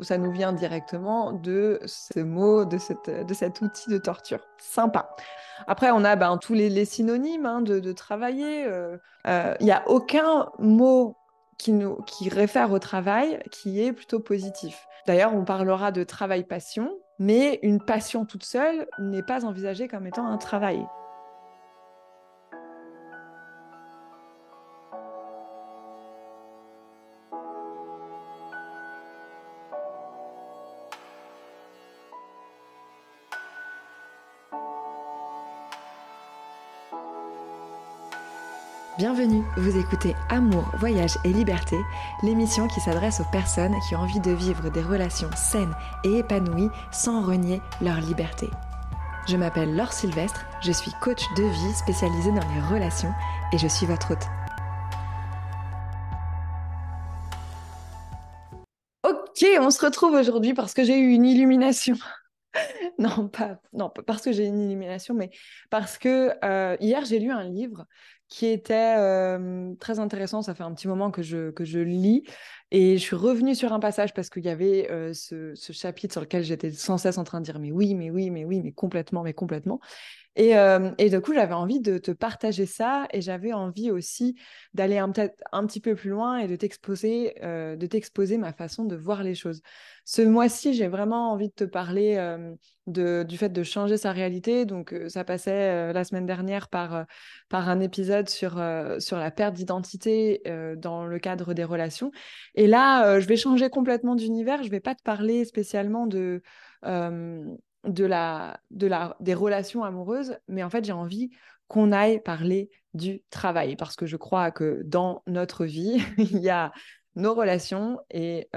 Ça nous vient directement de ce mot, de, cette, de cet outil de torture. Sympa. Après, on a ben, tous les, synonymes hein, de, travailler. Il euh, n'y euh, a aucun mot qui, nous, qui réfère au travail qui est plutôt positif. D'ailleurs, on parlera de travail-passion, mais une passion toute seule n'est pas envisagée comme étant un travail. Vous écoutez Amour, Voyage et Liberté, l'émission qui s'adresse aux personnes qui ont envie de vivre des relations saines et épanouies sans renier leur liberté. Je m'appelle Laure Sylvestre, je suis coach de vie spécialisée dans les relations et je suis votre hôte. Ok, on se retrouve aujourd'hui parce que j'ai eu une illumination. non, pas, parce que j'ai une illumination, mais parce que euh, hier j'ai lu un livre qui était très intéressant. Ça fait un petit moment que je, que je lis. Et je suis revenue sur un passage parce qu'il y avait ce, chapitre sur lequel j'étais sans cesse en train de dire mais oui, mais oui, mais oui, mais complètement, mais complètement. Et, et du coup, j'avais envie de te partager ça et j'avais envie aussi d'aller peut-être un petit peu plus loin et de t'exposer, de t'exposer ma façon de voir les choses. Ce mois-ci, j'ai vraiment envie de te parler de, du fait de changer sa réalité. Donc, ça passait la semaine dernière par, par un épisode sur, sur la perte d'identité dans le cadre des relations. Et là, je vais changer complètement d'univers. Je ne vais pas te parler spécialement de, la, des relations amoureuses, mais en fait, j'ai envie qu'on aille parler du travail parce que je crois que dans notre vie, il y a nos relations et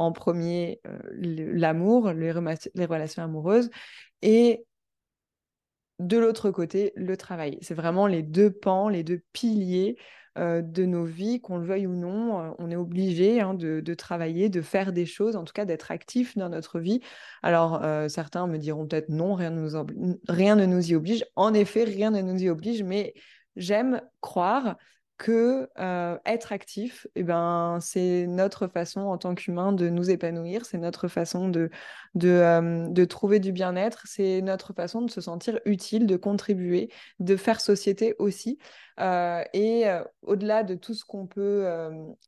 en premier l'amour, les, relations amoureuses et de l'autre côté le travail. C'est vraiment les deux pans, les deux piliers euh, de nos vies, qu'on le veuille ou non, euh, on est obligé hein, de, travailler, de faire des choses, en tout cas d'être actif dans notre vie. Alors, euh, certains me diront peut-être non, rien nous rien ne nous y oblige. En effet, rien ne nous y oblige, mais j'aime croire que euh, être actif, eh ben, c'est notre façon en tant qu'humain de nous épanouir, c'est notre façon de, de, euh, de trouver du bien-être, c'est notre façon de se sentir utile, de contribuer, de faire société aussi. Euh, et au-delà de tout ce qu'on peut,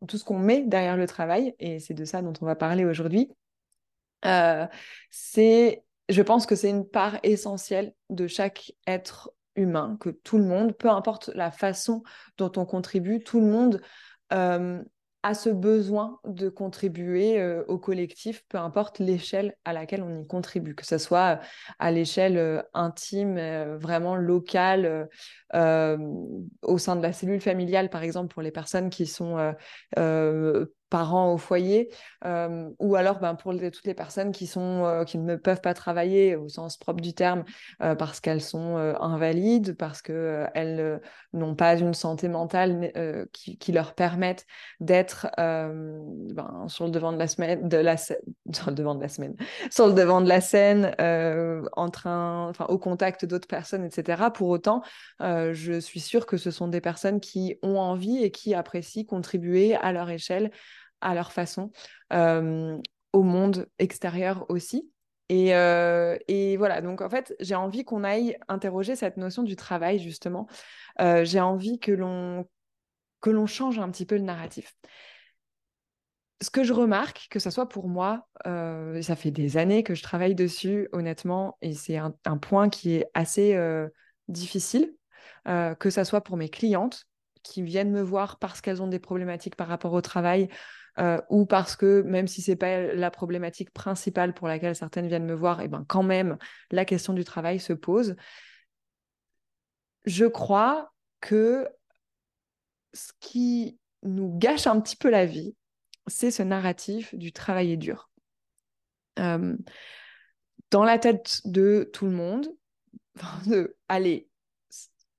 tout ce qu'on met derrière le travail, et c'est de ça dont on va parler aujourd'hui, c'est, je pense que c'est une part essentielle de chaque être humain, que tout le monde, peu importe la façon dont on contribue, tout le monde euh, a ce besoin de contribuer euh, au collectif, peu importe l'échelle à laquelle on y contribue, que ce soit à l'échelle euh, intime, vraiment locale, au sein de la cellule familiale, par exemple, pour les personnes qui sont parents au foyer, euh, ou alors ben, pour toutes les personnes qui, sont, euh, qui ne peuvent pas travailler au sens propre du terme euh, parce qu'elles sont invalides, parce qu'elles n'ont pas une santé mentale qui, leur permette d'être ben, sur le devant de la semaine, de la devant de la semaine, sur le devant de la scène, en train, enfin, au contact d'autres personnes, etc. Pour autant, je suis sûre que ce sont des personnes qui ont envie et qui apprécient contribuer à leur échelle à leur façon euh, au monde extérieur aussi. Euh, et, voilà, donc en fait, j'ai envie qu'on aille interroger cette notion du travail, justement. Euh, j'ai envie que l'on, change un petit peu le narratif. Ce que je remarque, que ce soit pour moi, ça fait des années que je travaille dessus, honnêtement, et c'est un, un, point qui est assez difficile, que ce soit pour mes clientes qui viennent me voir parce qu'elles ont des problématiques par rapport au travail, euh, ou parce que même si c'est pas la problématique principale pour laquelle certaines viennent me voir, et eh ben quand même la question du travail se pose. Je crois que ce qui nous gâche un petit peu la vie, c'est ce narratif du travail dur. Euh, dans la tête de tout le monde, de allez,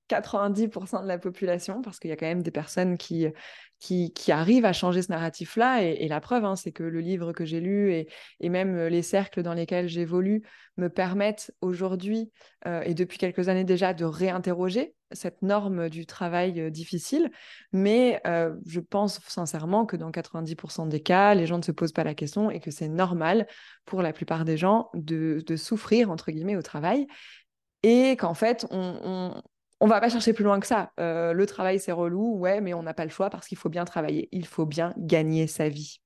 90% de la population, parce qu'il y a quand même des personnes qui, qui, qui arrivent à changer ce narratif-là. Et, la preuve, hein, c'est que le livre que j'ai lu et, même les cercles dans lesquels j'évolue me permettent aujourd'hui euh, et depuis quelques années déjà de réinterroger cette norme du travail euh, difficile. Mais euh, je pense sincèrement que dans 90% des cas, les gens ne se posent pas la question et que c'est normal pour la plupart des gens de, souffrir, entre guillemets, au travail. Et qu'en fait, on va pas chercher plus loin que ça. Euh, le travail, c'est relou, ouais, mais on n'a pas le choix parce qu'il faut bien travailler. Il faut bien gagner sa vie.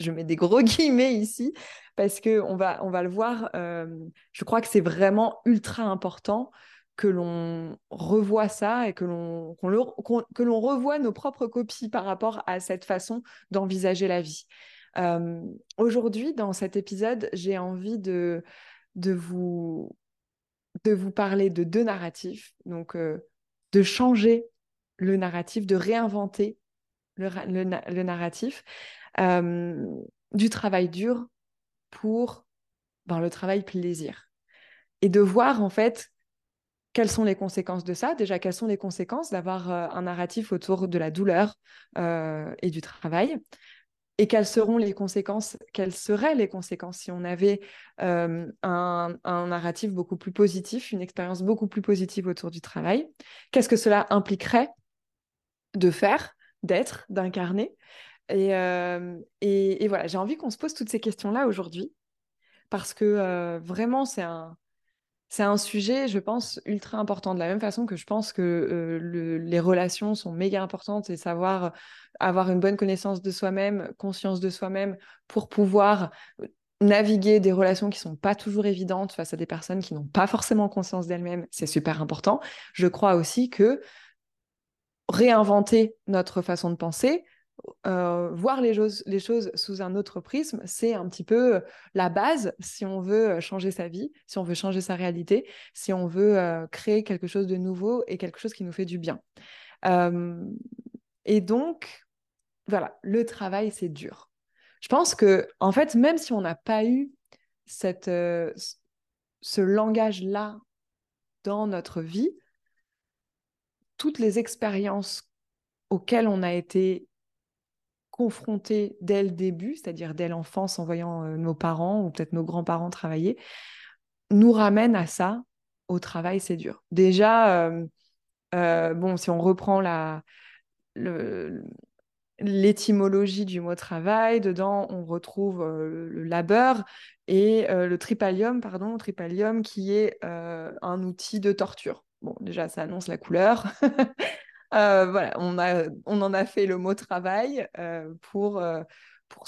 Je mets des gros guillemets ici parce que on va, on va le voir. Euh, je crois que c'est vraiment ultra important que l'on revoie ça et que l'on que l'on revoie nos propres copies par rapport à cette façon d'envisager la vie. Euh, aujourd'hui, dans cet épisode, j'ai envie de, de vous de vous parler de deux narratifs, donc euh, de changer le narratif, de réinventer le, narratif euh, du travail dur pour ben, le travail plaisir. Et de voir en fait quelles sont les conséquences de ça. Déjà, quelles sont les conséquences d'avoir euh, un narratif autour de la douleur et du travail et quelles seront les conséquences, quelles seraient les conséquences si on avait euh, un, narratif beaucoup plus positif, une expérience beaucoup plus positive autour du travail? Qu'est-ce que cela impliquerait de faire, d'être, d'incarner? Et, et, voilà, j'ai envie qu'on se pose toutes ces questions-là aujourd'hui parce que vraiment, c'est un, c'est un sujet, je pense, ultra important. De la même façon que je pense que euh, les relations sont méga importantes et savoir avoir une bonne connaissance de soi-même, conscience de soi-même pour pouvoir euh, naviguer des relations qui sont pas toujours évidentes face à des personnes qui n'ont pas forcément conscience d'elles-mêmes, c'est super important. Je crois aussi que réinventer notre façon de penser, euh, voir les choses, sous un autre prisme, c'est un petit peu euh, la base si on veut euh, changer sa vie, si on veut changer sa réalité, si on veut créer quelque chose de nouveau et quelque chose qui nous fait du bien. et donc, voilà, le travail, c'est dur. Je pense que, en fait, même si on n'a pas eu ce langage-là dans notre vie, toutes les expériences auxquelles on a été confrontés dès le début, c'est-à-dire dès l'enfance en voyant euh, nos parents ou peut-être nos grands-parents travailler, nous ramène à ça. Au travail, c'est dur. Déjà, euh, euh, bon, si on reprend la, l'étymologie du mot travail, dedans, on retrouve le labeur et le tripalium, pardon, tripalium qui est un outil de torture. Bon, déjà, ça annonce la couleur. Euh, voilà, on, a, on en a fait le mot travail euh, pour, euh, pour,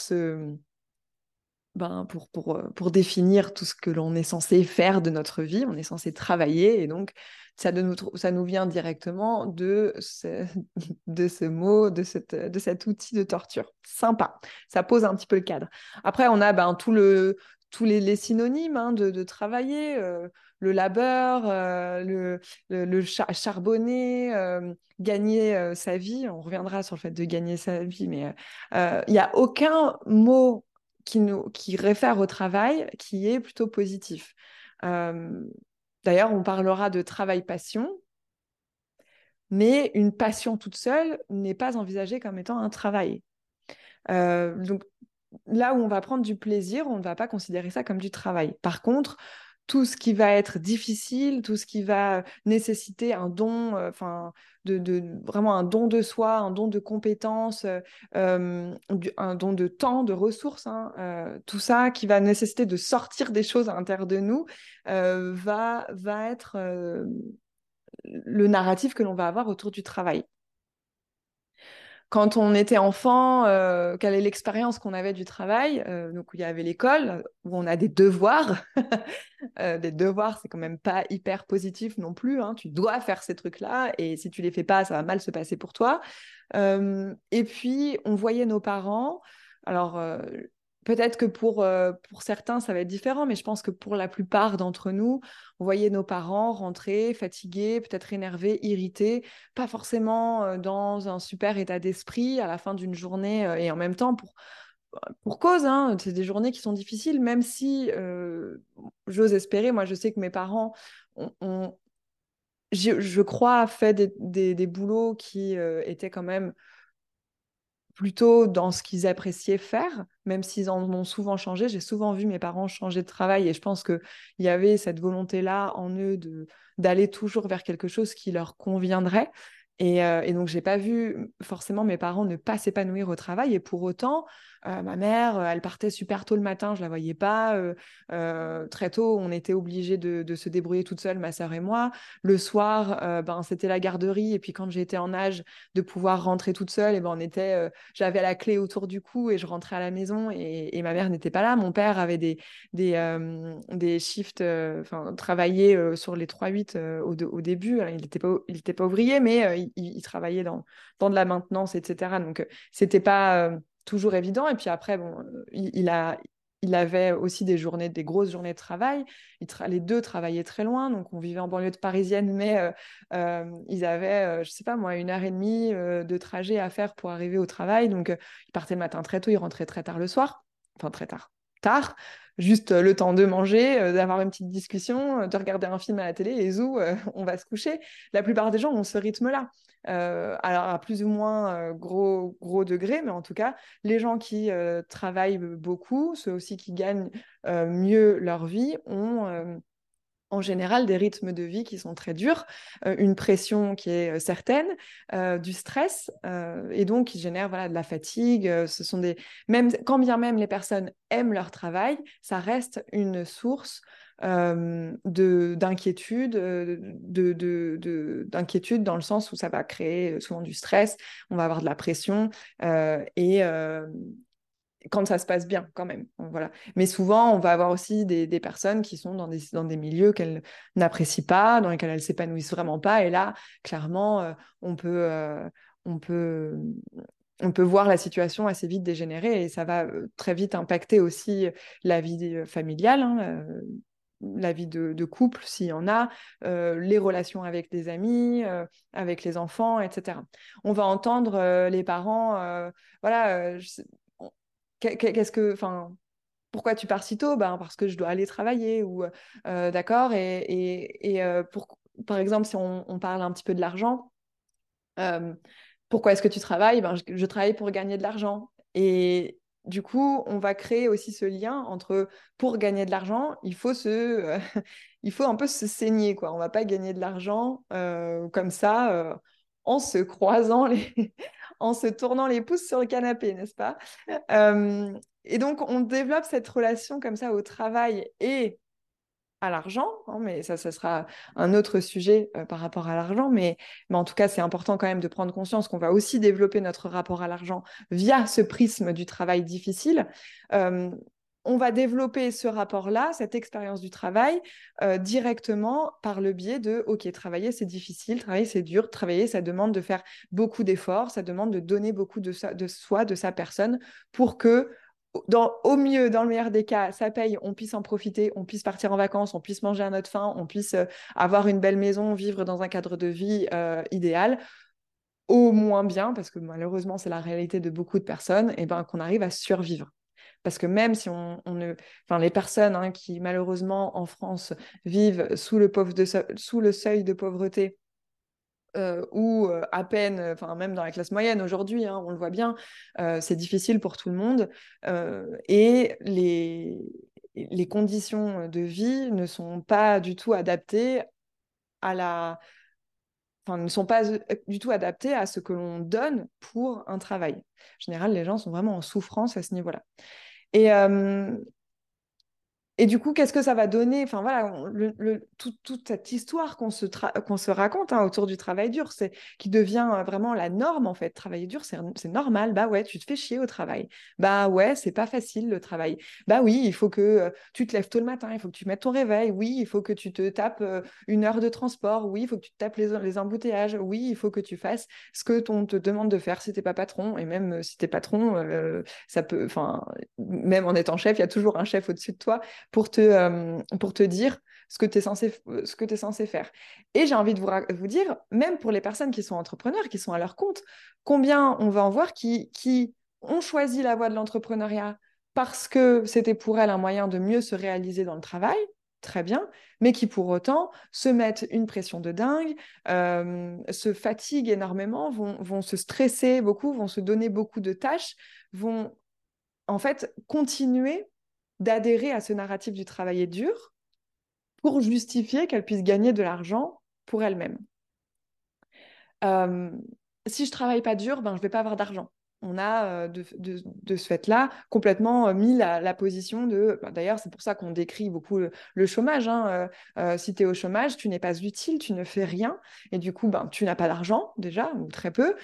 ben, pour, pour, pour définir tout ce que l'on est censé faire de notre vie. On est censé travailler et donc ça, de nous, ça nous vient directement de ce, de ce mot, de, cette, de cet outil de torture. Sympa, ça pose un petit peu le cadre. Après, on a ben, tout le, tous les, synonymes hein, de, travailler, le labeur, euh, le, charbonner, euh, gagner sa vie. On reviendra sur le fait de gagner sa vie, mais il n'y a aucun mot qui, nous, qui réfère au travail qui est plutôt positif. D'ailleurs, on parlera de travail-passion, mais une passion toute seule n'est pas envisagée comme étant un travail. donc, là où on va prendre du plaisir, on ne va pas considérer ça comme du travail. Par contre, tout ce qui va être difficile, tout ce qui va nécessiter un don, euh, enfin, de, vraiment un don de soi, un don de compétences, euh, euh, un don de temps, de ressources, hein, tout ça qui va nécessiter de sortir des choses à l'intérieur de nous, va être le narratif que l'on va avoir autour du travail quand on était enfant, euh, quelle est l'expérience qu'on avait du travail euh, Donc, il y avait l'école où on a des devoirs. euh, des devoirs, c'est quand même pas hyper positif non plus. Hein. Tu dois faire ces trucs-là et si tu les fais pas, ça va mal se passer pour toi. Et puis, on voyait nos parents. Alors, Peut-être que pour, euh, pour certains, ça va être différent, mais je pense que pour la plupart d'entre nous, on voyait nos parents rentrer fatigués, peut-être énervés, irrités, pas forcément euh, dans un super état d'esprit à la fin d'une journée euh, et en même temps pour, pour cause. Hein, c'est des journées qui sont difficiles, même si j'ose espérer, moi je sais que mes parents ont, je, crois, fait des, des, des boulots qui étaient quand même plutôt dans ce qu'ils appréciaient faire, même s'ils en ont souvent changé. J'ai souvent vu mes parents changer de travail et je pense qu'il y avait cette volonté-là en eux de, d'aller toujours vers quelque chose qui leur conviendrait. Et, euh, et donc, j'ai pas vu forcément mes parents ne pas s'épanouir au travail. Et pour autant, euh, ma mère, euh, elle partait super tôt le matin, je la voyais pas. Euh, très tôt, on était obligés de, se débrouiller toute seule, ma sœur et moi. Le soir, ben, c'était la garderie. Et puis quand j'étais en âge de pouvoir rentrer toute seule, et ben, on était, j'avais la clé autour du cou et je rentrais à la maison. Et, ma mère n'était pas là. Mon père avait des, des, des shifts, enfin, travaillait sur les 3-8 au, au, début. il n'était pas, il était pas ouvrier, mais il, il, travaillait dans, dans de la maintenance, etc. Donc, c'était pas toujours évident. Et puis après, bon, il, a, il avait aussi des journées, des grosses journées de travail. les deux travaillaient très loin, donc on vivait en banlieue parisienne, mais euh, euh, ils avaient, euh, je sais pas moi, une heure et demie de trajet à faire pour arriver au travail. Donc ils partaient le matin très tôt, ils rentraient très tard le soir, enfin très tard, tard. Juste le temps de manger, d'avoir une petite discussion, de regarder un film à la télé et zou, on va se coucher. La plupart des gens ont ce rythme-là. Euh, alors à plus ou moins euh, gros, gros degré, mais en tout cas, les gens qui euh, travaillent beaucoup, ceux aussi qui gagnent mieux leur vie, ont en général des rythmes de vie qui sont très durs, une pression qui est certaine, du stress, et donc qui génère voilà, de la fatigue. ce sont des... même, quand bien même les personnes aiment leur travail, ça reste une source d'inquiétude, de, d'inquiétude dans le sens où ça va créer souvent du stress, on va avoir de la pression et quand ça se passe bien quand même. Voilà. Mais souvent, on va avoir aussi des, personnes qui sont dans des, dans des milieux qu'elles n'apprécient pas, dans lesquels elles s'épanouissent vraiment pas. Et là, clairement, on peut... on peut on peut voir la situation assez vite dégénérer et ça va très vite impacter aussi la vie familiale. Hein, la vie de, couple, s'il y en a, euh, les relations avec des amis, euh, avec les enfants, etc. On va entendre euh, les parents, voilà, qu'est-ce que, enfin, pourquoi tu pars si tôt? Ben, Parce que je dois aller travailler, ou d'accord, et, pour, par exemple, si on, parle un petit peu de l'argent, pourquoi est-ce que tu travailles? Ben, je, travaille pour gagner de l'argent. Et, du coup, on va créer aussi ce lien entre pour gagner de l'argent, il faut se, il faut un peu se saigner quoi. On va pas gagner de l'argent euh, comme ça euh, en se croisant les, en se tournant les pouces sur le canapé, n'est-ce pas? Euh, Et donc on développe cette relation comme ça au travail et à l'argent, hein, mais ça, ça sera un autre sujet euh, par rapport à l'argent. Mais, mais en tout cas, c'est important quand même de prendre conscience qu'on va aussi développer notre rapport à l'argent via ce prisme du travail difficile. Euh, on va développer ce rapport-là, cette expérience du travail, euh, directement par le biais de, OK, travailler, c'est difficile, travailler, c'est dur, travailler, ça demande de faire beaucoup d'efforts, ça demande de donner beaucoup de, soi, de sa personne, pour que au mieux, dans le meilleur des cas, ça paye, on puisse en profiter, on puisse partir en vacances, on puisse manger à notre faim, on puisse euh, avoir une belle maison, vivre dans un cadre de vie euh, idéal, au moins bien, parce que malheureusement c'est la réalité de beaucoup de personnes, et ben qu'on arrive à survivre. Parce que même si on, ne, enfin les personnes hein, qui malheureusement en France vivent sous le, pauvre sous le seuil de pauvreté euh, ou euh, à peine, enfin même dans la classe moyenne aujourd'hui, hein, on le voit bien, euh, c'est difficile pour tout le monde. et les, les conditions de vie ne sont pas du tout adaptées à la... Enfin, ne sont pas du tout adaptées à ce que l'on donne pour un travail. En général, les gens sont vraiment en souffrance à ce niveau-là. Et, et du coup, qu'est-ce que ça va donner? Enfin voilà, toute cette histoire qu'on se, raconte hein, autour du travail dur, c'est qui devient euh, vraiment la norme en fait. Travailler dur, c'est normal. Bah ouais, tu te fais chier au travail. Bah ouais, c'est pas facile le travail. Bah oui, il faut que euh, tu te lèves tôt le matin, il faut que tu mettes ton réveil. Oui, il faut que tu te tapes euh, une heure de transport. Oui, il faut que tu te tapes les, les embouteillages. Oui, il faut que tu fasses ce que on te demande de faire si t'es pas patron. Et même si t'es patron, ça peut, enfin, même en étant chef, il y a toujours un chef au-dessus de toi pour te, euh, pour te dire ce que tu es, es censé faire. Et j'ai envie de vous, vous, dire, même pour les personnes qui sont entrepreneurs, qui sont à leur compte, combien on va en voir qui, qui ont choisi la voie de l'entrepreneuriat parce que c'était pour elles un moyen de mieux se réaliser dans le travail, très bien, mais qui pour autant se mettent une pression de dingue, se fatiguent énormément, vont, vont se stresser beaucoup, vont se donner beaucoup de tâches, vont en fait continuer d'adhérer à ce narratif du travailler dur pour justifier qu'elles puissent gagner de l'argent pour elles-mêmes. si je travaille pas dur, ben, je vais pas avoir d'argent on a euh, de, ce fait-là complètement euh, mis la, position de... Bah, d'ailleurs, c'est pour ça qu'on décrit beaucoup le, chômage. Hein, euh, si tu es au chômage, tu n'es pas utile, tu ne fais rien. Et du coup, ben, tu n'as pas d'argent déjà, ou très peu.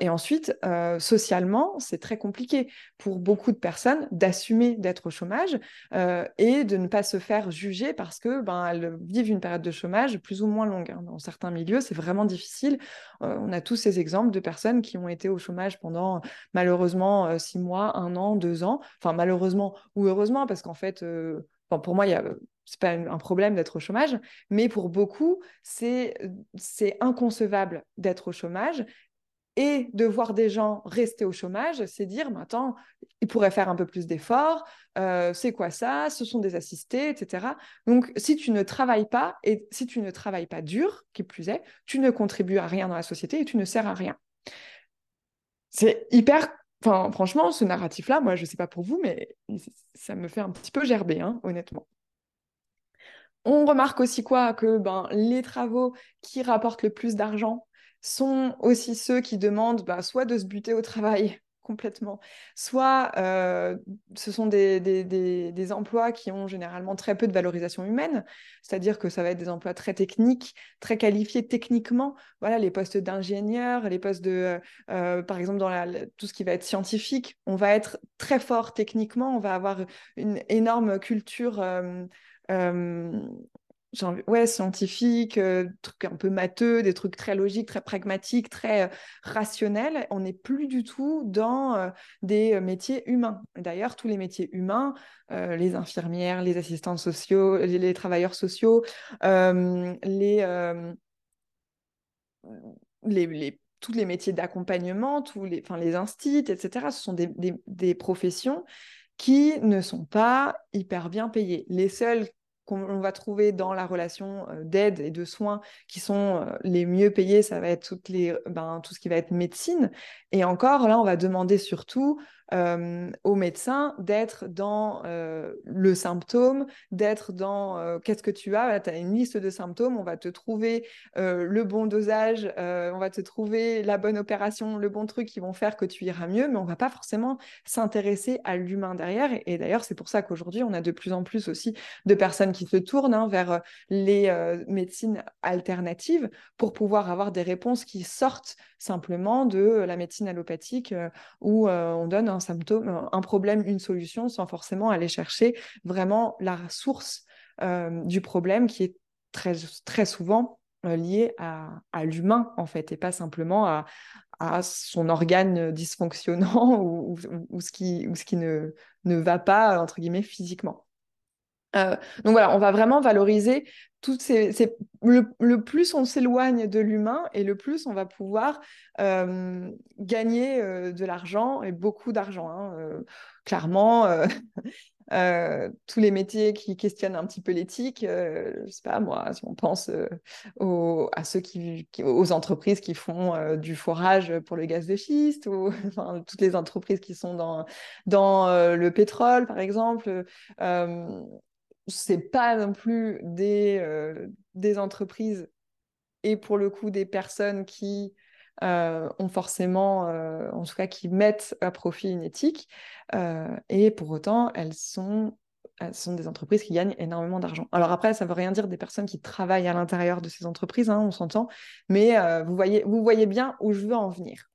et ensuite, socialement, c'est très compliqué pour beaucoup de personnes d'assumer d'être au chômage et de ne pas se faire juger parce que ben, elles vivent une période de chômage plus ou moins longue. Hein. Dans certains milieux, c'est vraiment difficile. on a tous ces exemples de personnes qui ont été au chômage pendant malheureusement euh, six mois, un an, deux ans. Enfin, malheureusement ou heureusement, parce qu'en fait, euh, pour moi, il y a c'est pas un problème d'être au chômage, mais pour beaucoup, c'est inconcevable d'être au chômage. Et de voir des gens rester au chômage, c'est dire, attends, ils pourraient faire un peu plus d'efforts, euh, c'est quoi ça Ce sont des assistés, etc. Donc, si tu ne travailles pas, et si tu ne travailles pas dur, qui plus est, tu ne contribues à rien dans la société et tu ne sers à rien c'est hyper. Franchement, ce narratif-là, moi, je ne sais pas pour vous, mais ça me fait un petit peu gerber, hein, honnêtement. On remarque aussi quoi? Que ben, les travaux qui rapportent le plus d'argent sont aussi ceux qui demandent bah, soit de se buter au travail complètement. Soit euh, ce sont des, des, emplois qui ont généralement très peu de valorisation humaine, c'est-à-dire que ça va être des emplois très techniques, très qualifiés techniquement. Voilà, les postes d'ingénieur, les postes de, euh, euh, par exemple, dans la, tout ce qui va être scientifique, on va être très fort techniquement, on va avoir une énorme culture ouais, scientifique, euh, trucs un peu matheux, des trucs très logiques, très pragmatiques, très euh, rationnels. On n'est plus du tout dans euh, des métiers humains. D'ailleurs, tous les métiers humains, les infirmières, les assistants sociaux, les, travailleurs sociaux, les, les, tous les métiers d'accompagnement, tous les, enfin, les instits, etc., ce sont des, des professions qui ne sont pas hyper bien payées. Les seuls qu'on va trouver dans la relation euh, d'aide et de soins qui sont euh, les mieux payés, ça va être ben, tout ce qui va être médecine. Et encore, là, on va demander surtout euh, au médecin d'être dans euh, le symptôme, d'être dans euh, qu'est-ce que tu as? Tu as une liste de symptômes, on va te trouver le bon dosage, on va te trouver la bonne opération, le bon truc qui vont faire que tu iras mieux, mais on va pas forcément s'intéresser à l'humain derrière. Et, d'ailleurs, c'est pour ça qu'aujourd'hui, on a de plus en plus aussi de personnes qui se tournent hein, vers les médecines alternatives pour pouvoir avoir des réponses qui sortent simplement de la médecine allopathique où on donne un un symptôme, un problème, une solution, sans forcément aller chercher vraiment la source euh, du problème qui est très, très souvent euh, lié à, l'humain, en fait, et pas simplement à, son organe dysfonctionnant ou, ce qui, ne va pas, entre guillemets, physiquement. Euh, donc voilà, on va vraiment valoriser toutes ces, le, plus on s'éloigne de l'humain et le plus on va pouvoir euh, gagner euh, de l'argent et beaucoup d'argent. Hein, clairement, tous les métiers qui questionnent un petit peu l'éthique, je sais pas moi, si on pense aux, entreprises qui font du forage pour le gaz de schiste ou toutes les entreprises qui sont dans, dans le pétrole par exemple c'est pas non plus des, euh, des entreprises et pour le coup des personnes qui euh, ont forcément, euh, en tout cas qui mettent à profit une éthique, et pour autant elles sont, elles sont des entreprises qui gagnent énormément d'argent. Alors après, ça ne veut rien dire des personnes qui travaillent à l'intérieur de ces entreprises, hein, on s'entend, mais vous, voyez, vous voyez bien où je veux en venir.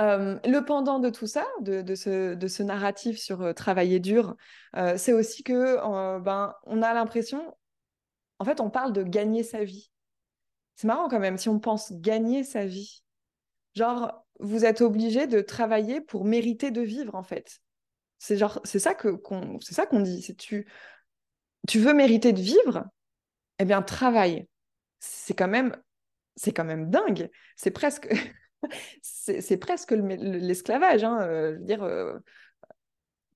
Euh, le pendant de tout ça, de, ce, narratif sur euh, travailler dur, euh, c'est aussi que ben, on a l'impression, en fait, on parle de gagner sa vie. C'est marrant quand même, si on pense gagner sa vie. Genre, vous êtes obligé de travailler pour mériter de vivre, en fait. C'est genre, c'est ça que qu'on, c'est ça qu'on dit. C'est tu, tu veux mériter de vivre, eh bien, travaille. C'est quand même, c'est quand même dingue. C'est presque c'est presque l'esclavage. Hein, euh, dire, euh,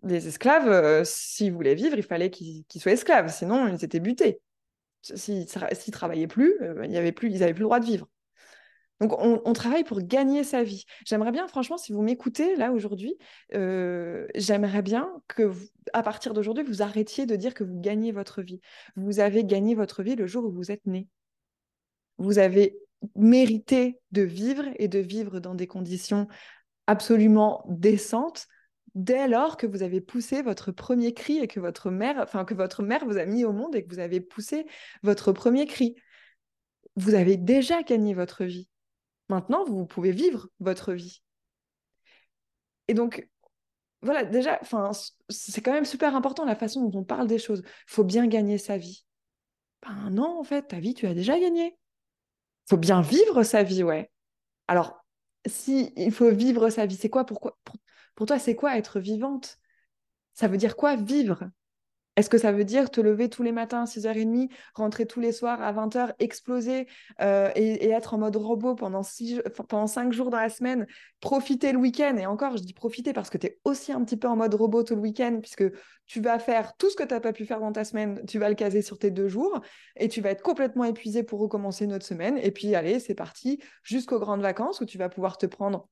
les esclaves, euh, s'ils voulaient vivre, il fallait qu'ils soient esclaves, sinon ils étaient butés. S'ils ne travaillaient plus, euh, y avait plus, ils n'avaient plus le droit de vivre. Donc, on, travaille pour gagner sa vie. J'aimerais bien, franchement, si vous m'écoutez là aujourd'hui, j'aimerais bien que, à partir d'aujourd'hui, vous arrêtiez de dire que vous gagnez votre vie. Vous avez gagné votre vie le jour où vous êtes né. Vous avez mérité de vivre et de vivre dans des conditions absolument décentes dès lors que vous avez poussé votre premier cri et que votre mère, enfin que votre mère vous a mis au monde et que vous avez poussé votre premier cri. Vous avez déjà gagné votre vie. Maintenant, vous pouvez vivre votre vie. Et donc, voilà, déjà, c'est quand même super important la façon dont on parle des choses. Il faut bien gagner sa vie. Ben non, en fait, ta vie, tu as déjà gagné. Faut bien vivre sa vie, ouais. Alors, si il faut vivre sa vie, c'est quoi pourquoi, pour toi, c'est quoi être vivante? Ça veut dire quoi vivre? Est-ce que ça veut dire te lever tous les matins à 6h30, rentrer tous les soirs à 20h, exploser euh, et, être en mode robot pendant, six, pendant 5 jours dans la semaine, profiter le week-end? Et encore, je dis profiter parce que tu es aussi un petit peu en mode robot tout le week-end, puisque tu vas faire tout ce que tu n'as pas pu faire dans ta semaine, tu vas le caser sur tes deux jours et tu vas être complètement épuisé pour recommencer une autre semaine. Et puis, allez, c'est parti jusqu'aux grandes vacances où tu vas pouvoir te prendre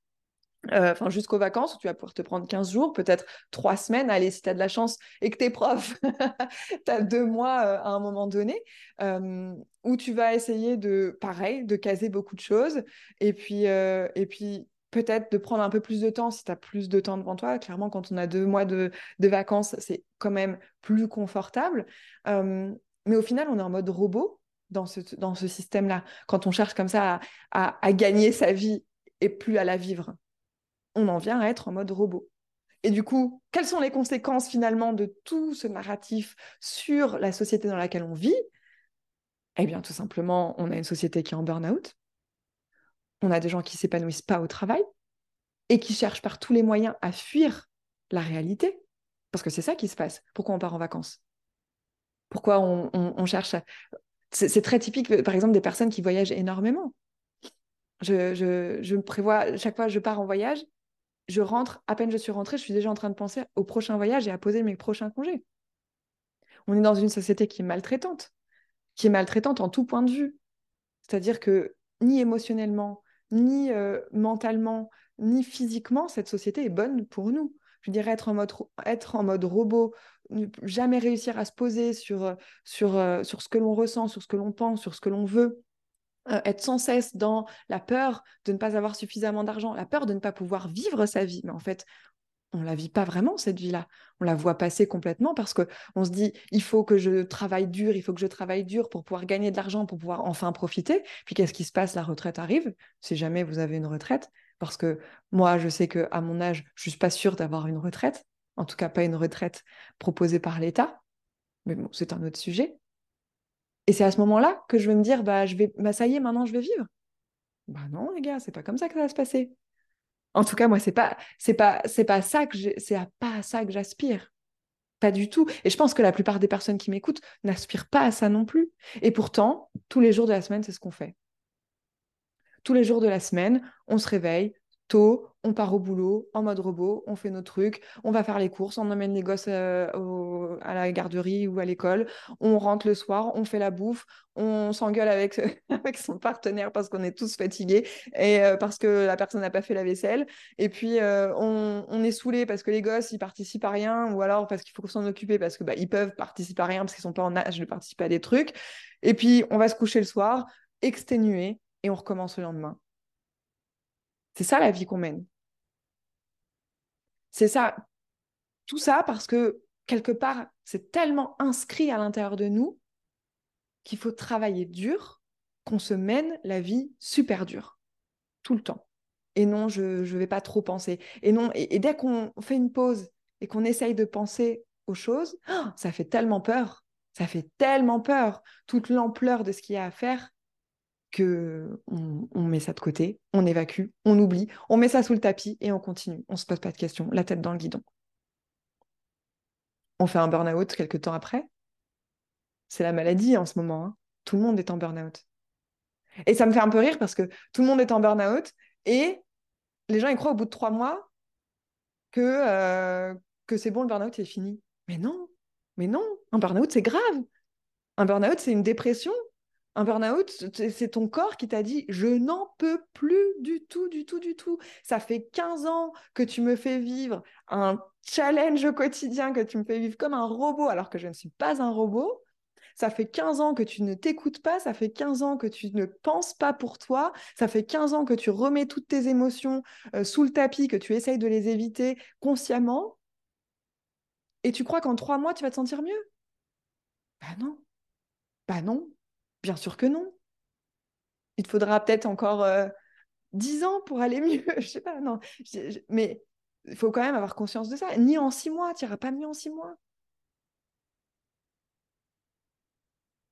euh, enfin jusqu'aux vacances où tu vas pouvoir te prendre 15 jours, peut-être 3 semaines, allez, si tu as de la chance et que tu es prof, tu as deux mois euh, à un moment donné, euh, où tu vas essayer de, pareil, de caser beaucoup de choses, et puis, et puis peut-être de prendre un peu plus de temps si tu as plus de temps devant toi. Clairement, quand on a deux mois de, de vacances, c'est quand même plus confortable. mais au final, on est en mode robot dans ce, dans ce système-là, quand on cherche comme ça à gagner sa vie et plus à la vivre on en vient à être en mode robot. Et du coup, quelles sont les conséquences finalement de tout ce narratif sur la société dans laquelle on vit? Eh bien, tout simplement, on a une société qui est en burn-out, on a des gens qui s'épanouissent pas au travail et qui cherchent par tous les moyens à fuir la réalité, parce que c'est ça qui se passe. Pourquoi on part en vacances? Pourquoi on, cherche C'est très typique, par exemple, des personnes qui voyagent énormément. Je, je, me prévois, chaque fois que je pars en voyage, je rentre, à peine je suis rentrée, je suis déjà en train de penser au prochain voyage et à poser mes prochains congés. On est dans une société qui est maltraitante, qui est maltraitante en tout point de vue. C'est-à-dire que ni émotionnellement, ni euh, mentalement, ni physiquement, cette société est bonne pour nous. Je dirais être en mode, être en mode robot, jamais réussir à se poser sur, sur, euh, sur ce que l'on ressent, sur ce que l'on pense, sur ce que l'on veut, euh, être sans cesse dans la peur de ne pas avoir suffisamment d'argent, la peur de ne pas pouvoir vivre sa vie. Mais en fait, on la vit pas vraiment cette vie-là. On la voit passer complètement parce que on se dit il faut que je travaille dur, il faut que je travaille dur pour pouvoir gagner de l'argent, pour pouvoir enfin profiter. Puis qu'est-ce qui se passe? La retraite arrive. Si jamais vous avez une retraite, parce que moi je sais que à mon âge, je suis pas sûre d'avoir une retraite. En tout cas, pas une retraite proposée par l'État. Mais bon, c'est un autre sujet. Et c'est à ce moment-là que je vais me dire, bah, je vais, bah, ça y est, maintenant je vais vivre. Bah non, les gars, c'est pas comme ça que ça va se passer. En tout cas, moi, c'est pas, c'est pas, c'est pas ça que c'est pas à ça que j'aspire. Pas du tout. Et je pense que la plupart des personnes qui m'écoutent n'aspirent pas à ça non plus. Et pourtant, tous les jours de la semaine, c'est ce qu'on fait. Tous les jours de la semaine, on se réveille, tôt, on part au boulot en mode robot, on fait nos trucs, on va faire les courses, on emmène les gosses euh, à la garderie ou à l'école, on rentre le soir, on fait la bouffe, on s'engueule avec, son partenaire parce qu'on est tous fatigués et euh, parce que la personne n'a pas fait la vaisselle. Et puis euh, on, est saoulé parce que les gosses ils participent à rien ou alors parce qu'il faut s'en occuper parce que bah, ils peuvent participer à rien parce qu'ils sont pas en âge de participer à des trucs. Et puis on va se coucher le soir exténué et on recommence le lendemain. C'est ça la vie qu'on mène. C'est ça. Tout ça parce que quelque part, c'est tellement inscrit à l'intérieur de nous qu'il faut travailler dur, qu'on se mène la vie super dure, tout le temps. Et non, je ne vais pas trop penser. Et non, et, dès qu'on fait une pause et qu'on essaye de penser aux choses, ça fait tellement peur. Ça fait tellement peur. Toute l'ampleur de ce qu'il y a à faire, que on, met ça de côté, on évacue, on oublie, on met ça sous le tapis et on continue. On se pose pas de questions, la tête dans le guidon. On fait un burn-out quelques temps après. C'est la maladie en ce moment. Hein. Tout le monde est en burn-out. Et ça me fait un peu rire parce que tout le monde est en burn-out et les gens y croient au bout de trois mois que, euh, que c'est bon, le burn-out est fini. Mais non, mais non, un burn-out, c'est grave. Un burn-out, c'est une dépression. Un burn-out, c'est ton corps qui t'a dit je n'en peux plus du tout, du tout, du tout. Ça fait 15 ans que tu me fais vivre un challenge quotidien, que tu me fais vivre comme un robot alors que je ne suis pas un robot. Ça fait 15 ans que tu ne t'écoutes pas, ça fait 15 ans que tu ne penses pas pour toi, ça fait 15 ans que tu remets toutes tes émotions euh, sous le tapis, que tu essayes de les éviter consciemment. Et tu crois qu'en trois mois, tu vas te sentir mieux? Bah non. Bah non. Bien sûr que non. Il te faudra peut-être encore euh, dix ans pour aller mieux. je sais pas, non. mais il faut quand même avoir conscience de ça. Ni en six mois, tu n'iras pas mieux en six mois.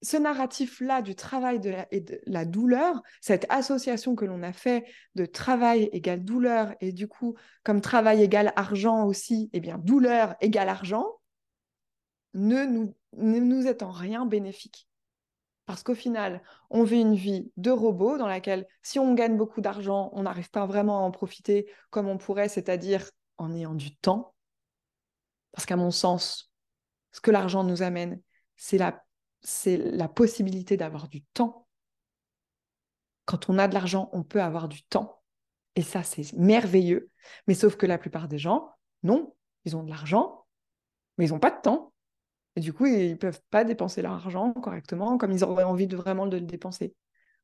ce narratif-là du travail et de la douleur, cette association que l'on a fait de travail égale douleur, et du coup, comme travail égale argent aussi, eh bien, douleur égale argent, ne nous, ne nous est en rien bénéfique. Parce qu'au final, on vit une vie de robot dans laquelle, si on gagne beaucoup d'argent, on n'arrive pas vraiment à en profiter comme on pourrait, c'est-à-dire en ayant du temps. Parce qu'à mon sens, ce que l'argent nous amène, c'est la possibilité d'avoir du temps. Quand on a de l'argent, on peut avoir du temps. Et ça, c'est merveilleux. Mais sauf que la plupart des gens, non, ils ont de l'argent, mais ils n'ont pas de temps. Et du coup, ils ne peuvent pas dépenser leur argent correctement comme ils auraient envie de vraiment de le dépenser.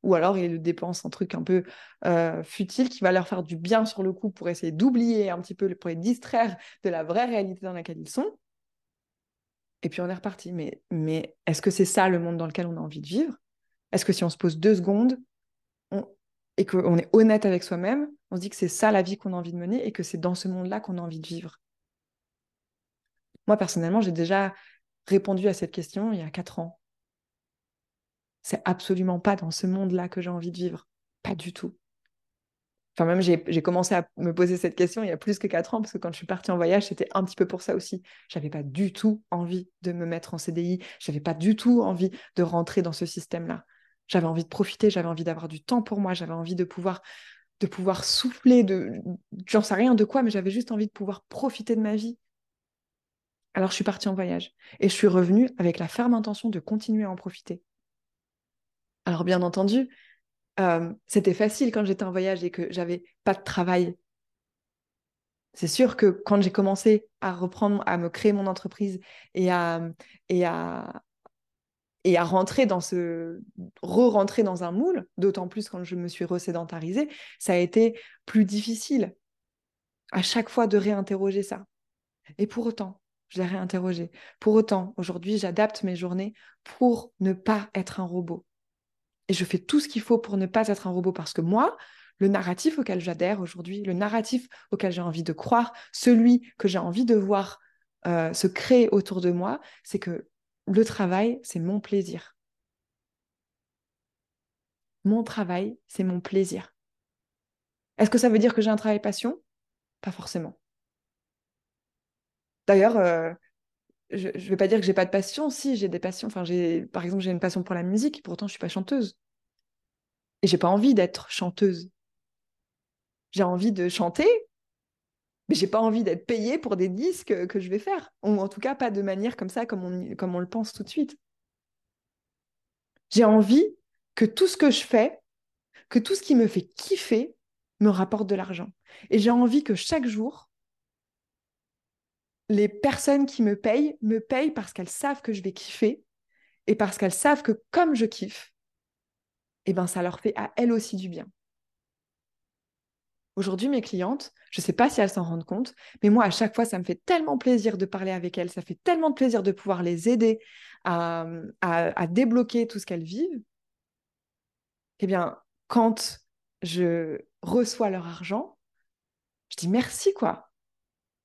Ou alors, ils le dépensent en truc un peu euh, futile qui va leur faire du bien sur le coup pour essayer d'oublier un petit peu, pour les distraire de la vraie réalité dans laquelle ils sont et puis on est reparti. Mais, mais est-ce que c'est ça le monde dans lequel on a envie de vivre? Est-ce que si on se pose deux secondes et qu'on est honnête avec soi-même, on se dit que c'est ça la vie qu'on a envie de mener et que c'est dans ce monde-là qu'on a envie de vivre? Moi, personnellement, j'ai déjà répondu à cette question il y a quatre ans. C'est absolument pas dans ce monde-là que j'ai envie de vivre. Pas du tout. Enfin, même, j'ai commencé à me poser cette question il y a plus que quatre ans, parce que quand je suis partie en voyage, c'était un petit peu pour ça aussi. J'avais pas du tout envie de me mettre en CDI, j'avais pas du tout envie de rentrer dans ce système-là. J'avais envie de profiter, j'avais envie d'avoir du temps pour moi, j'avais envie de pouvoir, de pouvoir souffler, j'en sais rien de quoi, mais j'avais juste envie de pouvoir profiter de ma vie. Alors je suis partie en voyage et je suis revenue avec la ferme intention de continuer à en profiter. Alors bien entendu, euh, c'était facile quand j'étais en voyage et que j'avais pas de travail. C'est sûr que quand j'ai commencé à reprendre, à me créer mon entreprise et à, et à, et à rentrer dans ce, re-rentrer dans un moule, d'autant plus quand je me suis resédentarisée, ça a été plus difficile à chaque fois de réinterroger ça. Et pour autant, je l'ai réinterrogé. Pour autant, aujourd'hui, j'adapte mes journées pour ne pas être un robot et je fais tout ce qu'il faut pour ne pas être un robot parce que moi, le narratif auquel j'adhère aujourd'hui, le narratif auquel j'ai envie de croire, celui que j'ai envie de voir euh, se créer autour de moi, c'est que le travail, c'est mon plaisir. Mon travail, c'est mon plaisir. Est-ce que ça veut dire que j'ai un travail passion? Pas forcément. D'ailleurs, euh, je ne vais pas dire que j'ai pas de passion. Si, j'ai des passions. Par exemple, j'ai une passion pour la musique. Pourtant, je suis pas chanteuse. Et j'ai pas envie d'être chanteuse. J'ai envie de chanter, mais j'ai pas envie d'être payée pour des disques que je vais faire. Ou en tout cas, pas de manière comme ça, comme on, comme on le pense tout de suite. J'ai envie que tout ce que je fais, que tout ce qui me fait kiffer, me rapporte de l'argent. Et j'ai envie que chaque jour, les personnes qui me payent me payent parce qu'elles savent que je vais kiffer et parce qu'elles savent que comme je kiffe, eh ben ça leur fait à elles aussi du bien. Aujourd'hui, mes clientes, je ne sais pas si elles s'en rendent compte, mais moi, à chaque fois, ça me fait tellement plaisir de parler avec elles, ça fait tellement de plaisir de pouvoir les aider à, à débloquer tout ce qu'elles vivent. Eh bien, quand je reçois leur argent, je dis merci, quoi.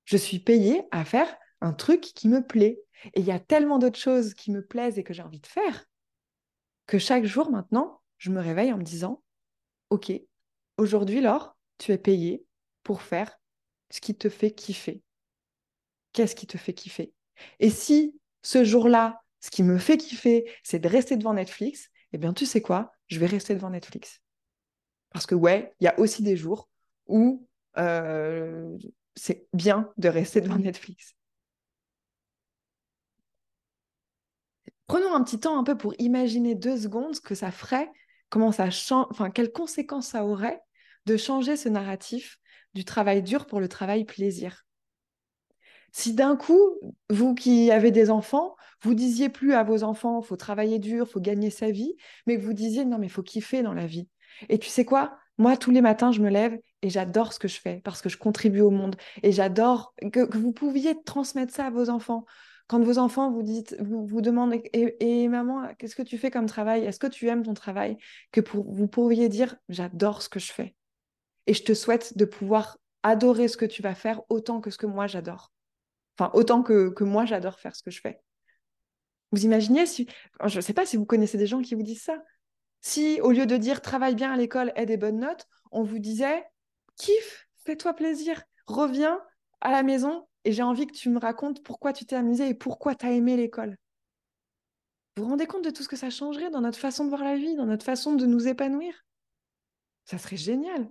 Je suis payée à faire un truc qui me plaît. Et il y a tellement d'autres choses qui me plaisent et que j'ai envie de faire que chaque jour maintenant, je me réveille en me disant, OK, aujourd'hui, Laure, tu es payée pour faire ce qui te fait kiffer. Qu'est-ce qui te fait kiffer? Et si ce jour-là, ce qui me fait kiffer, c'est de rester devant Netflix, eh bien, tu sais quoi? Je vais rester devant Netflix. Parce que, ouais, il y a aussi des jours où euh, c'est bien de rester devant Netflix. Prenons un petit temps un peu pour imaginer deux secondes ce que ça ferait, comment ça change, enfin quelles conséquences ça aurait de changer ce narratif du travail dur pour le travail plaisir. Si d'un coup, vous qui avez des enfants, vous disiez plus à vos enfants, faut travailler dur, faut gagner sa vie, mais que vous disiez non mais faut kiffer dans la vie. Et tu sais quoi? Moi, tous les matins, je me lève et j'adore ce que je fais parce que je contribue au monde. Et j'adore que, vous pouviez transmettre ça à vos enfants. Quand vos enfants vous dites, vous, vous demandent et, maman, qu'est-ce que tu fais comme travail? Est-ce que tu aimes ton travail? Que pour, vous pourriez dire j'adore ce que je fais. Et je te souhaite de pouvoir adorer ce que tu vas faire autant que ce que moi j'adore. Enfin, autant que, que moi j'adore faire ce que je fais. Vous imaginez si, je ne sais pas si vous connaissez des gens qui vous disent ça. Si au lieu de dire travaille bien à l'école, aie des bonnes notes, on vous disait kiffe, fais-toi plaisir, reviens à la maison et j'ai envie que tu me racontes pourquoi tu t'es amusé et pourquoi tu as aimé l'école. Vous vous rendez compte de tout ce que ça changerait dans notre façon de voir la vie, dans notre façon de nous épanouir? Ça serait génial.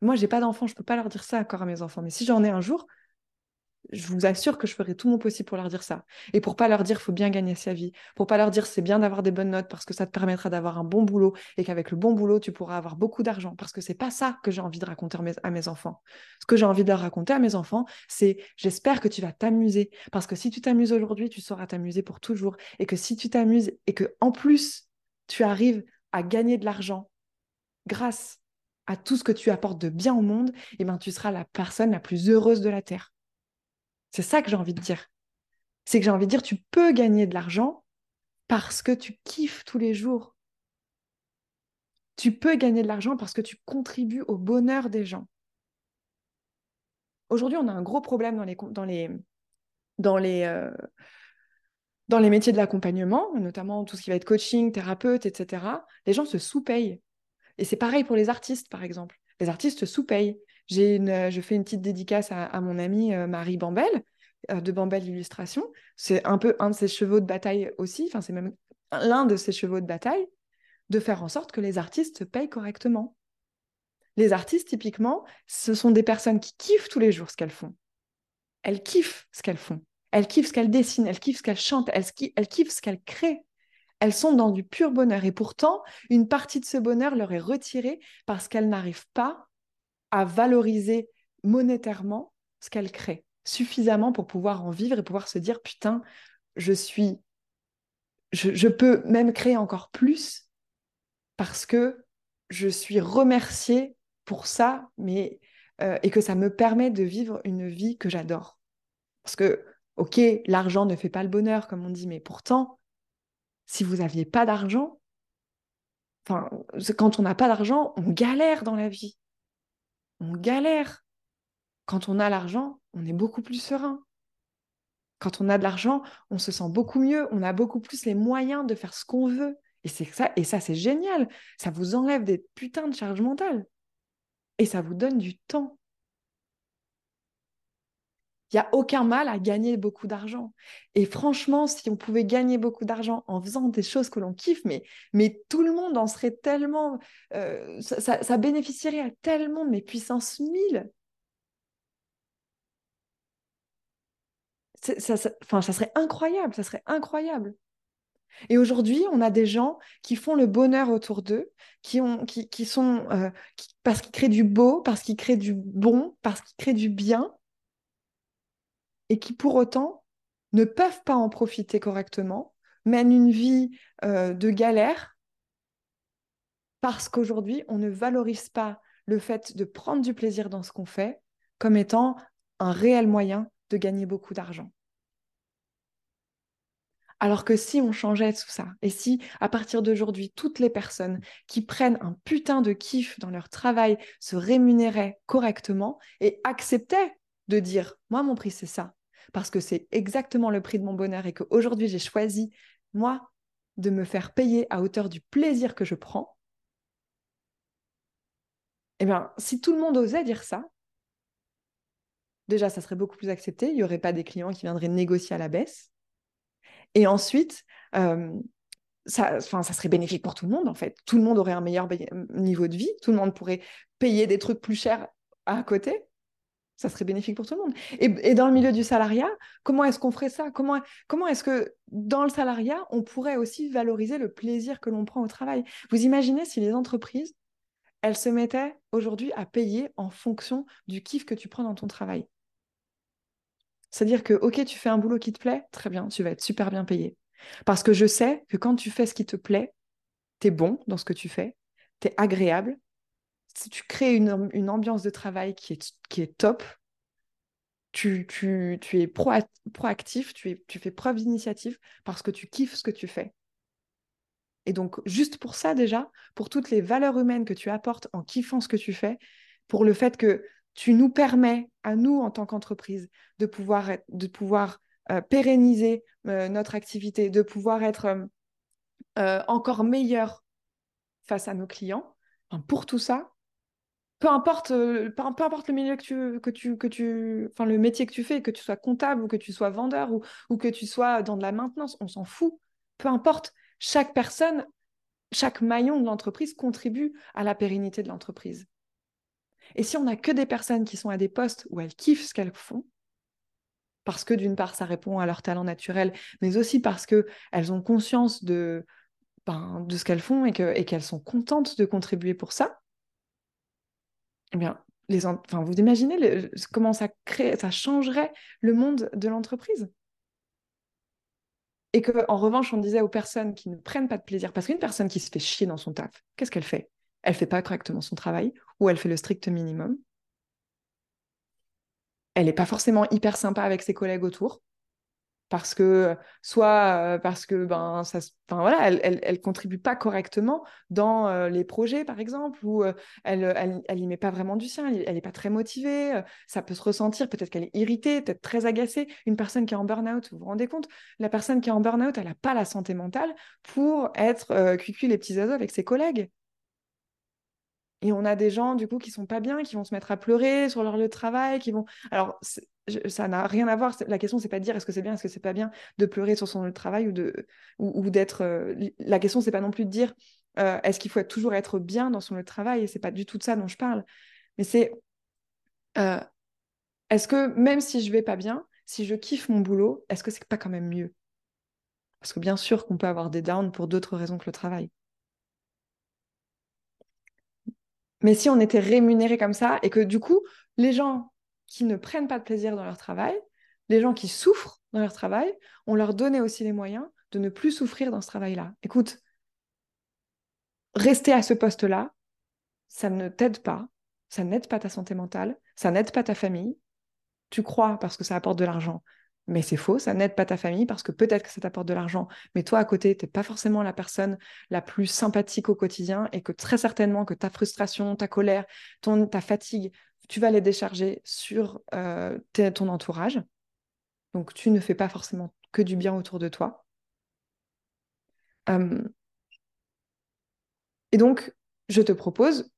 Moi, j'ai pas d'enfants, je peux pas leur dire ça encore à mes enfants. Mais si j'en ai un jour, je vous assure que je ferai tout mon possible pour leur dire ça. Et pour pas leur dire faut bien gagner sa vie. Pour pas leur dire c'est bien d'avoir des bonnes notes parce que ça te permettra d'avoir un bon boulot et qu'avec le bon boulot, tu pourras avoir beaucoup d'argent. Parce que c'est pas ça que j'ai envie de raconter à mes, enfants. Ce que j'ai envie de leur raconter à mes enfants, c'est j'espère que tu vas t'amuser. Parce que si tu t'amuses aujourd'hui, tu sauras t'amuser pour toujours. Et que si tu t'amuses et que en plus, tu arrives à gagner de l'argent grâce à tout ce que tu apportes de bien au monde, eh ben, tu seras la personne la plus heureuse de la Terre. C'est ça que j'ai envie de dire. C'est que j'ai envie de dire, tu peux gagner de l'argent parce que tu kiffes tous les jours. Tu peux gagner de l'argent parce que tu contribues au bonheur des gens. Aujourd'hui, on a un gros problème dans les, euh, dans les métiers de l'accompagnement, notamment tout ce qui va être coaching, thérapeute, etc. Les gens se sous-payent. Et c'est pareil pour les artistes, par exemple. Les artistes sous-payent. Une, je fais une petite dédicace à, mon amie euh, Marie Bambel, euh, de Bambel Illustration. C'est un peu un de ses chevaux de bataille aussi, enfin c'est même l'un de ses chevaux de bataille, de faire en sorte que les artistes payent correctement. Les artistes, typiquement, ce sont des personnes qui kiffent tous les jours ce qu'elles font. Elles kiffent ce qu'elles font. Elles kiffent ce qu'elles dessinent, elles kiffent ce qu'elles chantent, elles kiffent ce qu'elles créent. Elles sont dans du pur bonheur. Et pourtant, une partie de ce bonheur leur est retirée parce qu'elles n'arrivent pas à valoriser monétairement ce qu'elles créent suffisamment pour pouvoir en vivre et pouvoir se dire putain, je suis, je, peux même créer encore plus parce que je suis remerciée pour ça, mais euh, et que ça me permet de vivre une vie que j'adore. Parce que, ok, l'argent ne fait pas le bonheur, comme on dit, mais pourtant, si vous n'aviez pas d'argent, quand on n'a pas d'argent, on galère dans la vie on galère. Quand on a l'argent, on est beaucoup plus serein. Quand on a de l'argent, on se sent beaucoup mieux, on a beaucoup plus les moyens de faire ce qu'on veut. Et c'est ça, et ça c'est génial. Ça vous enlève des putains de charges mentales. Et ça vous donne du temps. Il n'y a aucun mal à gagner beaucoup d'argent. Et franchement, si on pouvait gagner beaucoup d'argent en faisant des choses que l'on kiffe, mais, mais tout le monde en serait tellement... Euh, ça, bénéficierait à tellement de mes puissances mille. Ça, enfin, ça serait incroyable, ça serait incroyable. Et aujourd'hui, on a des gens qui font le bonheur autour d'eux, qui, ont, qui, qui sont euh, parce qu'ils créent du beau, parce qu'ils créent du bon, parce qu'ils créent du bien, et qui pour autant ne peuvent pas en profiter correctement, mènent une vie euh, de galère parce qu'aujourd'hui, on ne valorise pas le fait de prendre du plaisir dans ce qu'on fait comme étant un réel moyen de gagner beaucoup d'argent. Alors que si on changeait tout ça, et si à partir d'aujourd'hui, toutes les personnes qui prennent un putain de kiff dans leur travail se rémunéraient correctement et acceptaient de dire, moi, mon prix, c'est ça, parce que c'est exactement le prix de mon bonheur et qu'aujourd'hui, j'ai choisi, moi, de me faire payer à hauteur du plaisir que je prends. Eh bien, si tout le monde osait dire ça, déjà, ça serait beaucoup plus accepté. Il n'y aurait pas des clients qui viendraient négocier à la baisse. Et ensuite, euh, ça, ça serait bénéfique pour tout le monde, en fait. Tout le monde aurait un meilleur niveau de vie. Tout le monde pourrait payer des trucs plus chers à côté. Ça serait bénéfique pour tout le monde. Et, dans le milieu du salariat, comment est-ce qu'on ferait ça? Comment, comment est-ce que dans le salariat, on pourrait aussi valoriser le plaisir que l'on prend au travail? Vous imaginez si les entreprises, elles se mettaient aujourd'hui à payer en fonction du kiff que tu prends dans ton travail? C'est-à-dire que, OK, tu fais un boulot qui te plaît, très bien, tu vas être super bien payé. Parce que je sais que quand tu fais ce qui te plaît, tu es bon dans ce que tu fais, tu es agréable, si tu crées une, ambiance de travail qui est, top, tu, es proactif, tu fais preuve d'initiative parce que tu kiffes ce que tu fais. Et donc, juste pour ça déjà, pour toutes les valeurs humaines que tu apportes en kiffant ce que tu fais, pour le fait que tu nous permets, à nous en tant qu'entreprise, de pouvoir, de pouvoir euh, pérenniser euh, notre activité, de pouvoir être euh, encore meilleur face à nos clients. pour tout ça, peu importe, euh, peu, importe le métier que tu fais, que tu sois comptable ou que tu sois vendeur ou, que tu sois dans de la maintenance, on s'en fout. Peu importe, chaque personne, chaque maillon de l'entreprise contribue à la pérennité de l'entreprise. Et si on n'a que des personnes qui sont à des postes où elles kiffent ce qu'elles font, parce que d'une part ça répond à leur talent naturel, mais aussi parce que elles ont conscience de, ben, de ce qu'elles font et qu'elles et qu'elles sont contentes de contribuer pour ça, eh bien, les enfin, vous imaginez comment ça, changerait le monde de l'entreprise? Et qu'en revanche, on disait aux personnes qui ne prennent pas de plaisir, parce qu'une personne qui se fait chier dans son taf, qu'est-ce qu'elle fait? Elle fait pas correctement son travail, ou elle fait le strict minimum? Elle n'est pas forcément hyper sympa avec ses collègues autour, parce que soit parce que ben elle, contribue pas correctement dans les projets par exemple ou elle, elle elle y met pas vraiment du sien elle, n'est est pas très motivée ça peut se ressentir peut-être qu'elle est irritée peut-être très agacée. Une personne qui est en burn-out vous vous rendez compte la personne qui est en burn-out elle a pas la santé mentale pour être cuicui les petits oiseaux avec ses collègues et on a des gens, du coup, qui sont pas bien, qui vont se mettre à pleurer sur leur lieu de travail, qui vont. Alors, ça n'a rien à voir. La question, c'est pas de dire est-ce que c'est bien, est-ce que c'est pas bien de pleurer sur son lieu de travail ou de ou, d'être. Euh, la question, c'est pas non plus de dire euh, est-ce qu'il faut toujours être bien dans son lieu de travail. Et c'est pas du tout de ça dont je parle. Mais c'est euh, est-ce que même si je vais pas bien, si je kiffe mon boulot, est-ce que c'est pas quand même mieux? Parce que bien sûr qu'on peut avoir des downs pour d'autres raisons que le travail. Mais si on était rémunéré comme ça et que du coup, les gens qui ne prennent pas de plaisir dans leur travail, les gens qui souffrent dans leur travail, on leur donnait aussi les moyens de ne plus souffrir dans ce travail-là. Écoute, rester à ce poste-là, ça ne t'aide pas, ça n'aide pas ta santé mentale, ça n'aide pas ta famille. Tu crois parce que ça apporte de l'argent, mais c'est faux, ça n'aide pas ta famille parce que peut-être que ça t'apporte de l'argent, mais toi à côté, tu n'es pas forcément la personne la plus sympathique au quotidien et que très certainement que ta frustration, ta colère, ton, ta fatigue, tu vas les décharger sur euh, ton entourage. Donc tu ne fais pas forcément que du bien autour de toi. Et donc, je te propose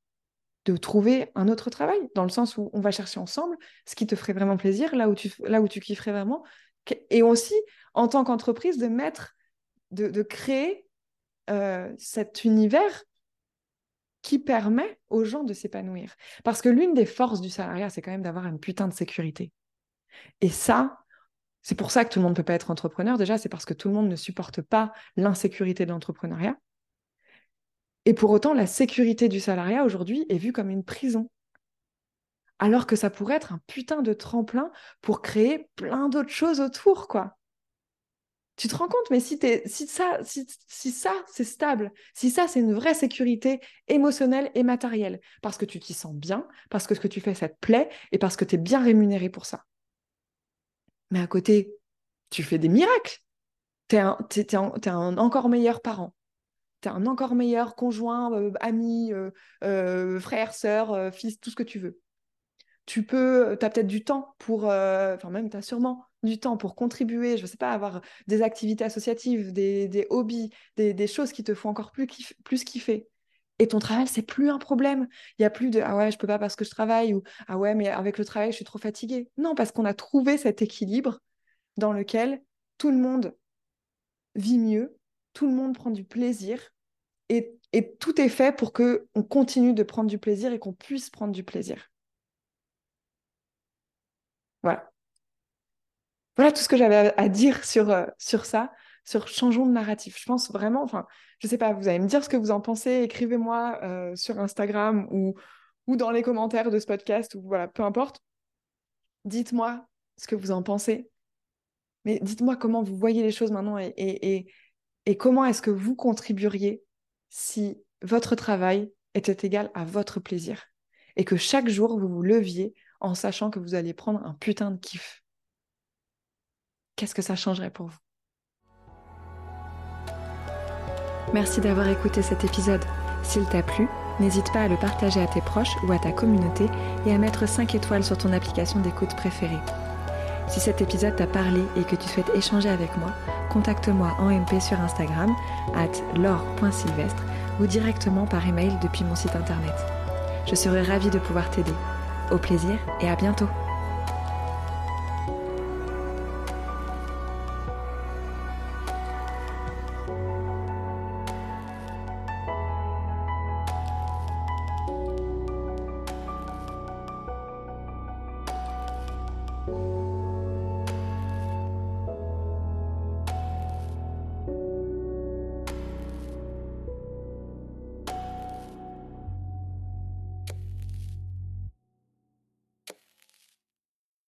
de trouver un autre travail, dans le sens où on va chercher ensemble ce qui te ferait vraiment plaisir, là où tu, là où tu kifferais vraiment, et aussi, en tant qu'entreprise, de mettre, de, créer euh, cet univers qui permet aux gens de s'épanouir. Parce que l'une des forces du salariat, c'est quand même d'avoir une putain de sécurité. Et ça, c'est pour ça que tout le monde ne peut pas être entrepreneur. Déjà, c'est parce que tout le monde ne supporte pas l'insécurité de l'entrepreneuriat. Et pour autant, la sécurité du salariat aujourd'hui est vue comme une prison. Alors que ça pourrait être un putain de tremplin pour créer plein d'autres choses autour, quoi. Tu te rends compte, mais si, ça c'est stable, si ça, c'est une vraie sécurité émotionnelle et matérielle, parce que tu t'y sens bien, parce que ce que tu fais, ça te plaît, et parce que tu es bien rémunéré pour ça. Mais à côté, tu fais des miracles. Tu es, un encore meilleur parent tu un encore meilleur conjoint, euh, ami, euh, euh, frère, sœur, fils, tout ce que tu veux. Tu peux, tu as peut-être du temps pour, enfin même tu as sûrement du temps pour contribuer, je ne sais pas, avoir des activités associatives, des, hobbies, des, choses qui te font encore plus, plus kiffer. Et ton travail, c'est plus un problème. Il y a plus de ah ouais, je peux pas parce que je travaille ou ah ouais, mais avec le travail, je suis trop fatiguée. Non, parce qu'on a trouvé cet équilibre dans lequel tout le monde vit mieux, tout le monde prend du plaisir et, tout est fait pour que on continue de prendre du plaisir et qu'on puisse prendre du plaisir. Voilà. Voilà tout ce que j'avais à dire sur, euh, sur ça, sur changeons de narratif. Je pense vraiment, enfin, je sais pas, vous allez me dire ce que vous en pensez, écrivez-moi euh, sur Instagram ou, ou dans les commentaires de ce podcast, ou voilà, peu importe. Dites-moi ce que vous en pensez. Mais dites-moi comment vous voyez les choses maintenant et comment est-ce que vous contribueriez si votre travail était égal à votre plaisir et que chaque jour vous vous leviez en sachant que vous alliez prendre un putain de kiff? Qu'est-ce que ça changerait pour vous? Merci d'avoir écouté cet épisode. S'il t'a plu, n'hésite pas à le partager à tes proches ou à ta communauté et à mettre 5 étoiles sur ton application d'écoute préférée. Si cet épisode t'a parlé et que tu souhaites échanger avec moi, contacte-moi en MP sur Instagram, at laure.sylvestre ou directement par email depuis mon site internet. Je serai ravie de pouvoir t'aider. Au plaisir et à bientôt